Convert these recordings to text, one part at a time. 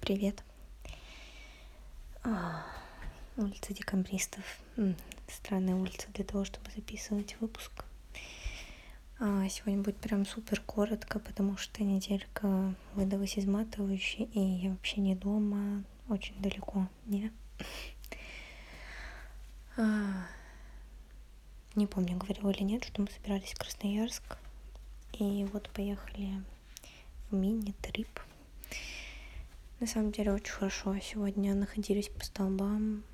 Привет. А, улица декабристов. Странная улица для того, чтобы записывать выпуск. А, сегодня будет прям супер коротко, потому что неделька выдалась изматывающей, и я вообще не дома, очень далеко, не? А, не помню, говорила или нет, что мы собирались в Красноярск. И вот поехали в мини-трип на самом деле очень хорошо. Сегодня находились по столбам.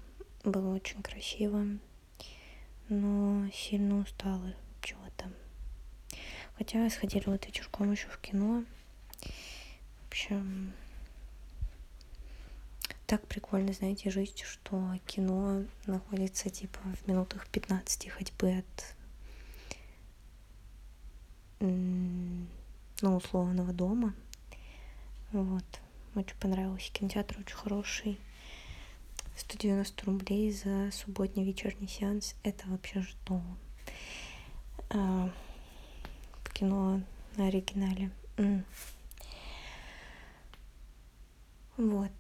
Было очень красиво. Но сильно устала чего-то. Хотя сходили вот вечерком еще в кино. В общем, так прикольно, знаете, жить, что кино находится типа в минутах 15 ходьбы от ну, условного дома. Вот. Очень понравился. Кинотеатр очень хороший. 190 рублей за субботний вечерний сеанс. Это вообще что? А, кино на оригинале. М. Вот.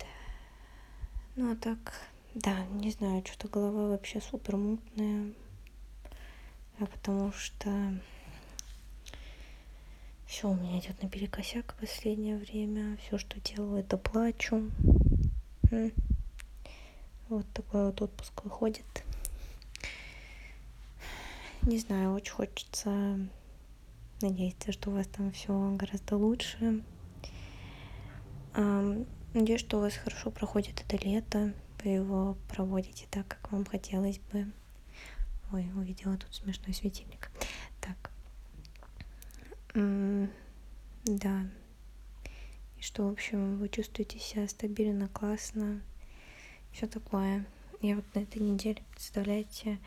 Ну а так, да, не знаю, что-то голова вообще супер мутная. А потому что все у меня идет наперекосяк в последнее время. Все, что делаю, это плачу. Вот такой вот отпуск выходит. Не знаю, очень хочется надеяться, что у вас там все гораздо лучше. Надеюсь, что у вас хорошо проходит это лето. Вы его проводите так, как вам хотелось бы. Ой, увидела тут смешной светильник. Да. И что, в общем, вы чувствуете себя стабильно, классно, все такое. Я вот на этой неделе, представляете,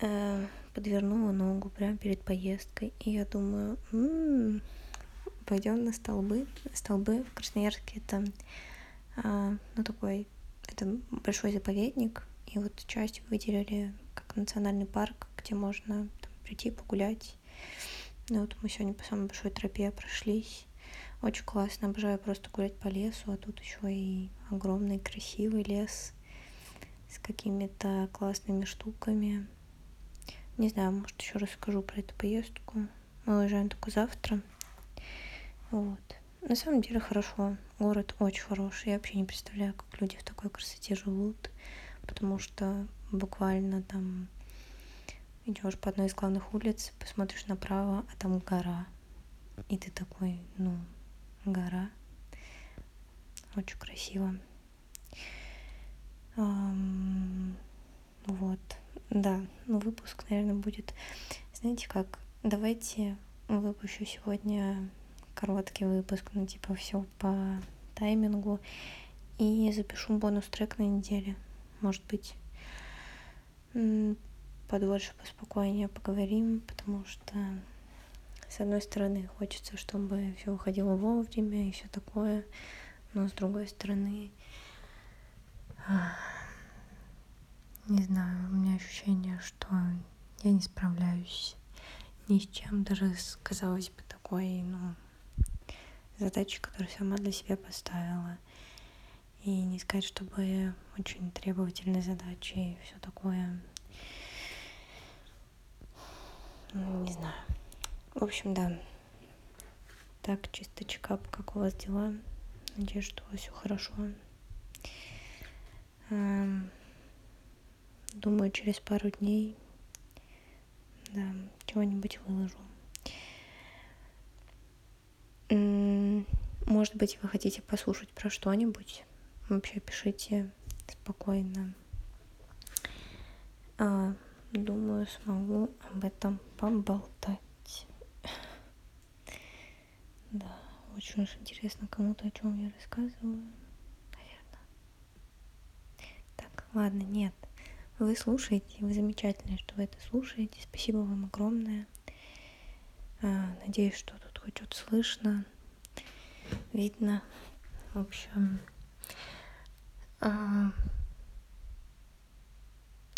э, подвернула ногу прямо перед поездкой. И я думаю, пойдем на столбы. Столбы в Красноярске это, э, ну, такой, это большой заповедник. И вот часть выделили как национальный парк, где можно там, прийти погулять ну вот мы сегодня по самой большой тропе прошлись. Очень классно, обожаю просто гулять по лесу, а тут еще и огромный красивый лес с какими-то классными штуками. Не знаю, может еще расскажу про эту поездку. Мы уезжаем только завтра. Вот. На самом деле хорошо. Город очень хороший. Я вообще не представляю, как люди в такой красоте живут. Потому что буквально там идешь по одной из главных улиц, посмотришь направо, а там гора. И ты такой, ну, гора. Очень красиво. Um, вот, да, ну выпуск, наверное, будет, знаете как, давайте выпущу сегодня короткий выпуск, ну типа все по таймингу и запишу бонус трек на неделе, может быть подольше, поспокойнее поговорим, потому что с одной стороны хочется, чтобы все уходило вовремя и все такое, но с другой стороны, не знаю, у меня ощущение, что я не справляюсь ни с чем, даже казалось бы, такой, ну, задачей, которую сама для себя поставила. И не сказать, чтобы очень требовательной задачи и все такое. Ну, не знаю. В общем, да. Так, чисто чекап, как у вас дела? Надеюсь, что у вас все хорошо. Эм, думаю, через пару дней, да, чего-нибудь выложу. Может быть, вы хотите послушать про что-нибудь? Вообще пишите спокойно. А, думаю, смогу об этом поболтать. Да, очень уж интересно кому-то, о чем я рассказываю. Наверное. Так, ладно, нет. Вы слушаете, вы замечательные, что вы это слушаете. Спасибо вам огромное. А, надеюсь, что тут хоть что-то слышно, видно. В общем, а,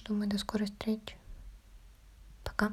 думаю, до скорой встречи. Пока.